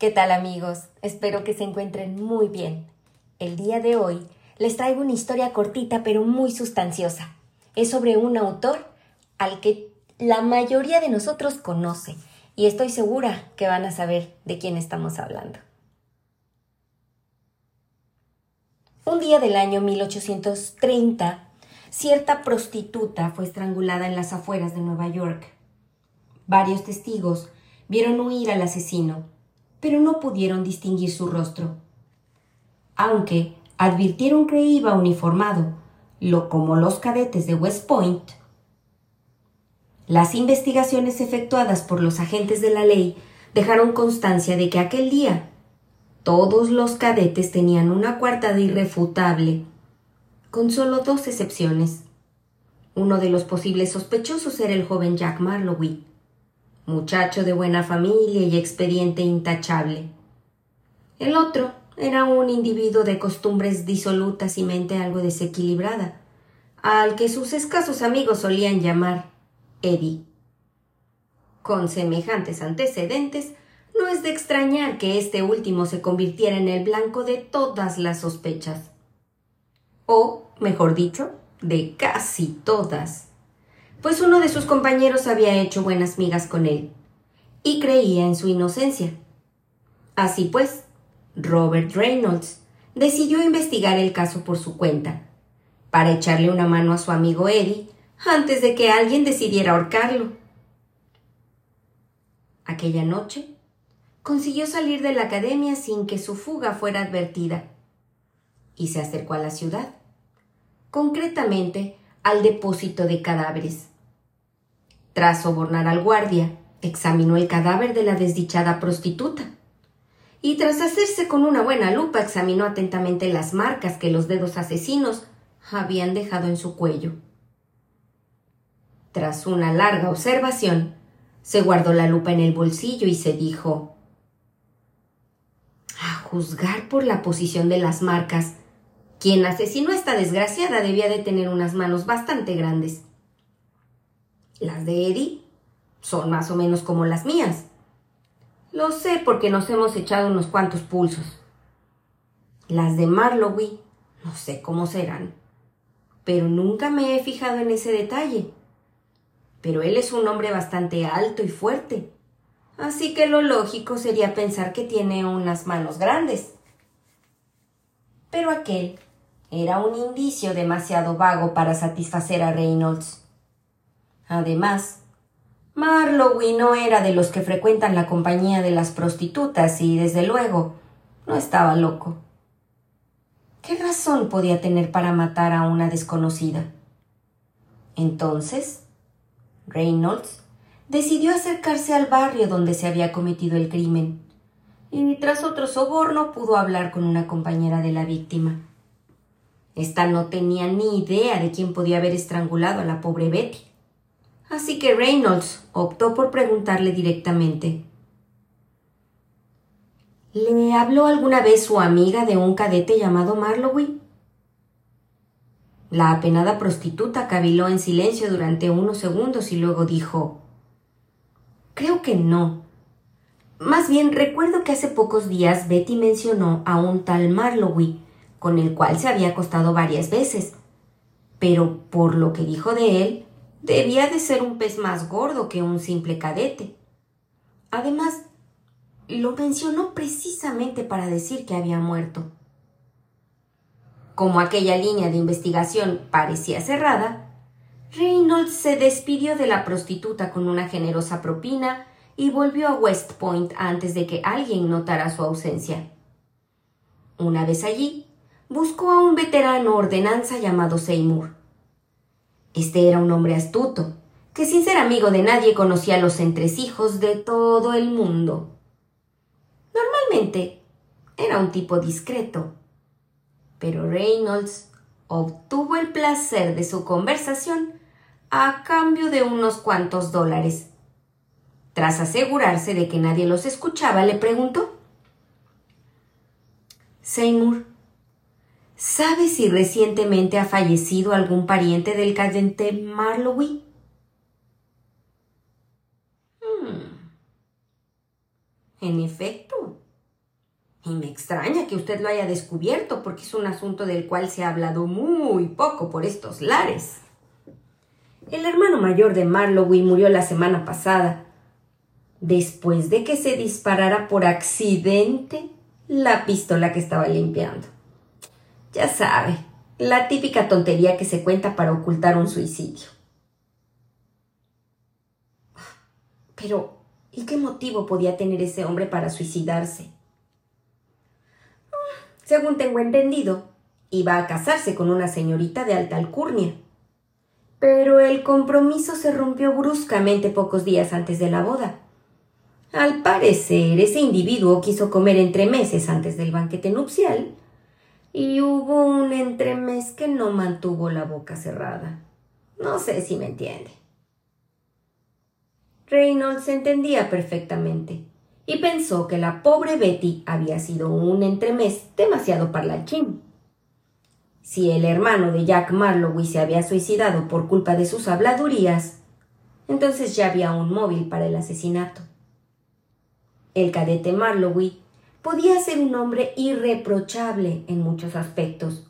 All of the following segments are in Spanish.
¿Qué tal amigos? Espero que se encuentren muy bien. El día de hoy les traigo una historia cortita pero muy sustanciosa. Es sobre un autor al que la mayoría de nosotros conoce y estoy segura que van a saber de quién estamos hablando. Un día del año 1830, cierta prostituta fue estrangulada en las afueras de Nueva York. Varios testigos vieron huir al asesino pero no pudieron distinguir su rostro. Aunque advirtieron que iba uniformado, lo como los cadetes de West Point, las investigaciones efectuadas por los agentes de la ley dejaron constancia de que aquel día todos los cadetes tenían una coartada irrefutable, con solo dos excepciones. Uno de los posibles sospechosos era el joven Jack Marlowe, muchacho de buena familia y expediente intachable. El otro era un individuo de costumbres disolutas y mente algo desequilibrada, al que sus escasos amigos solían llamar Eddie. Con semejantes antecedentes, no es de extrañar que este último se convirtiera en el blanco de todas las sospechas. O, mejor dicho, de casi todas pues uno de sus compañeros había hecho buenas migas con él y creía en su inocencia. Así pues, Robert Reynolds decidió investigar el caso por su cuenta, para echarle una mano a su amigo Eddie antes de que alguien decidiera ahorcarlo. Aquella noche, consiguió salir de la academia sin que su fuga fuera advertida, y se acercó a la ciudad, concretamente al depósito de cadáveres. Tras sobornar al guardia, examinó el cadáver de la desdichada prostituta. Y tras hacerse con una buena lupa, examinó atentamente las marcas que los dedos asesinos habían dejado en su cuello. Tras una larga observación, se guardó la lupa en el bolsillo y se dijo A juzgar por la posición de las marcas, quien asesinó a esta desgraciada debía de tener unas manos bastante grandes. Las de Eddie son más o menos como las mías. Lo sé porque nos hemos echado unos cuantos pulsos. Las de Marlowe no sé cómo serán, pero nunca me he fijado en ese detalle. Pero él es un hombre bastante alto y fuerte, así que lo lógico sería pensar que tiene unas manos grandes. Pero aquel era un indicio demasiado vago para satisfacer a Reynolds. Además, Marlowe no era de los que frecuentan la compañía de las prostitutas y, desde luego, no estaba loco. ¿Qué razón podía tener para matar a una desconocida? Entonces, Reynolds decidió acercarse al barrio donde se había cometido el crimen y tras otro soborno pudo hablar con una compañera de la víctima. Esta no tenía ni idea de quién podía haber estrangulado a la pobre Betty. Así que Reynolds optó por preguntarle directamente. ¿Le habló alguna vez su amiga de un cadete llamado Marlowe? La apenada prostituta caviló en silencio durante unos segundos y luego dijo Creo que no. Más bien recuerdo que hace pocos días Betty mencionó a un tal Marlowe, con el cual se había acostado varias veces. Pero por lo que dijo de él, Debía de ser un pez más gordo que un simple cadete. Además, lo mencionó precisamente para decir que había muerto. Como aquella línea de investigación parecía cerrada, Reynolds se despidió de la prostituta con una generosa propina y volvió a West Point antes de que alguien notara su ausencia. Una vez allí, buscó a un veterano ordenanza llamado Seymour. Este era un hombre astuto, que sin ser amigo de nadie conocía los entresijos de todo el mundo. Normalmente era un tipo discreto, pero Reynolds obtuvo el placer de su conversación a cambio de unos cuantos dólares. Tras asegurarse de que nadie los escuchaba, le preguntó Seymour, ¿Sabe si recientemente ha fallecido algún pariente del cadente Marlowe? Hmm. En efecto, Y me extraña que usted lo haya descubierto, porque es un asunto del cual se ha hablado muy poco por estos lares. El hermano mayor de Marlowe murió la semana pasada, después de que se disparara por accidente la pistola que estaba limpiando. Ya sabe, la típica tontería que se cuenta para ocultar un suicidio. Pero, ¿y qué motivo podía tener ese hombre para suicidarse? Según tengo entendido, iba a casarse con una señorita de alta alcurnia. Pero el compromiso se rompió bruscamente pocos días antes de la boda. Al parecer, ese individuo quiso comer entremeses antes del banquete nupcial y hubo un entremés que no mantuvo la boca cerrada. No sé si me entiende. Reynolds entendía perfectamente y pensó que la pobre Betty había sido un entremés demasiado parlachín. Si el hermano de Jack Marlowe se había suicidado por culpa de sus habladurías, entonces ya había un móvil para el asesinato. El cadete Marlowe podía ser un hombre irreprochable en muchos aspectos,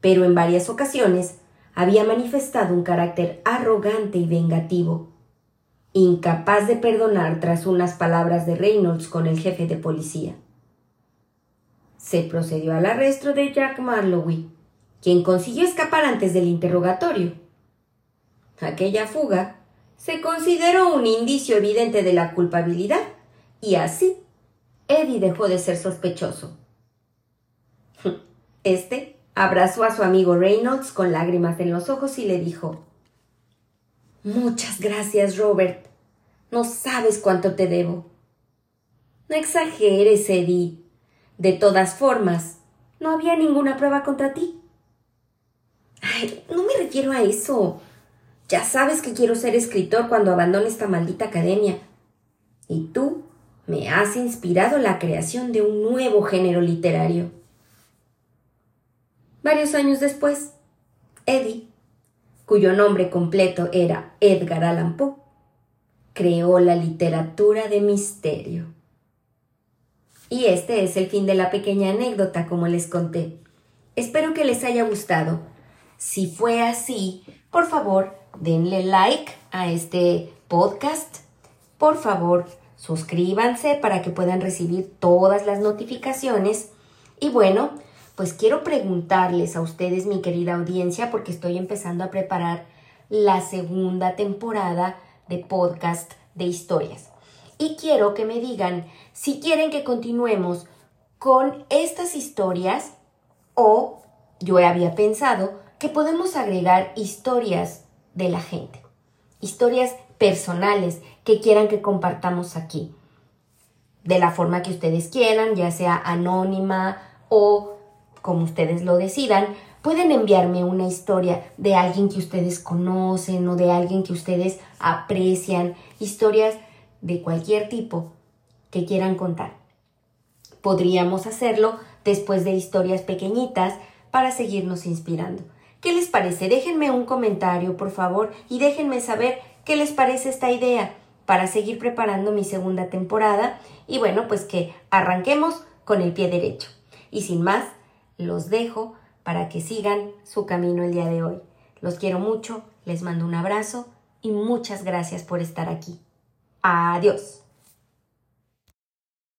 pero en varias ocasiones había manifestado un carácter arrogante y vengativo incapaz de perdonar tras unas palabras de Reynolds con el jefe de policía. Se procedió al arresto de Jack Marlowe, quien consiguió escapar antes del interrogatorio. Aquella fuga se consideró un indicio evidente de la culpabilidad y así Eddie dejó de ser sospechoso. Este abrazó a su amigo Reynolds con lágrimas en los ojos y le dijo Muchas gracias, Robert. No sabes cuánto te debo. No exageres, Eddie. De todas formas, no había ninguna prueba contra ti. No me refiero a eso. Ya sabes que quiero ser escritor cuando abandone esta maldita academia. Y tú me has inspirado la creación de un nuevo género literario. Varios años después, Eddie cuyo nombre completo era Edgar Allan Poe, creó la literatura de misterio. Y este es el fin de la pequeña anécdota, como les conté. Espero que les haya gustado. Si fue así, por favor, denle like a este podcast. Por favor, suscríbanse para que puedan recibir todas las notificaciones. Y bueno, pues quiero preguntarles a ustedes, mi querida audiencia, porque estoy empezando a preparar la segunda temporada de podcast de historias. Y quiero que me digan si quieren que continuemos con estas historias o yo había pensado que podemos agregar historias de la gente, historias personales que quieran que compartamos aquí, de la forma que ustedes quieran, ya sea anónima o como ustedes lo decidan, pueden enviarme una historia de alguien que ustedes conocen o de alguien que ustedes aprecian, historias de cualquier tipo que quieran contar. Podríamos hacerlo después de historias pequeñitas para seguirnos inspirando. ¿Qué les parece? Déjenme un comentario, por favor, y déjenme saber qué les parece esta idea para seguir preparando mi segunda temporada y bueno, pues que arranquemos con el pie derecho. Y sin más, los dejo para que sigan su camino el día de hoy. Los quiero mucho, les mando un abrazo y muchas gracias por estar aquí. Adiós.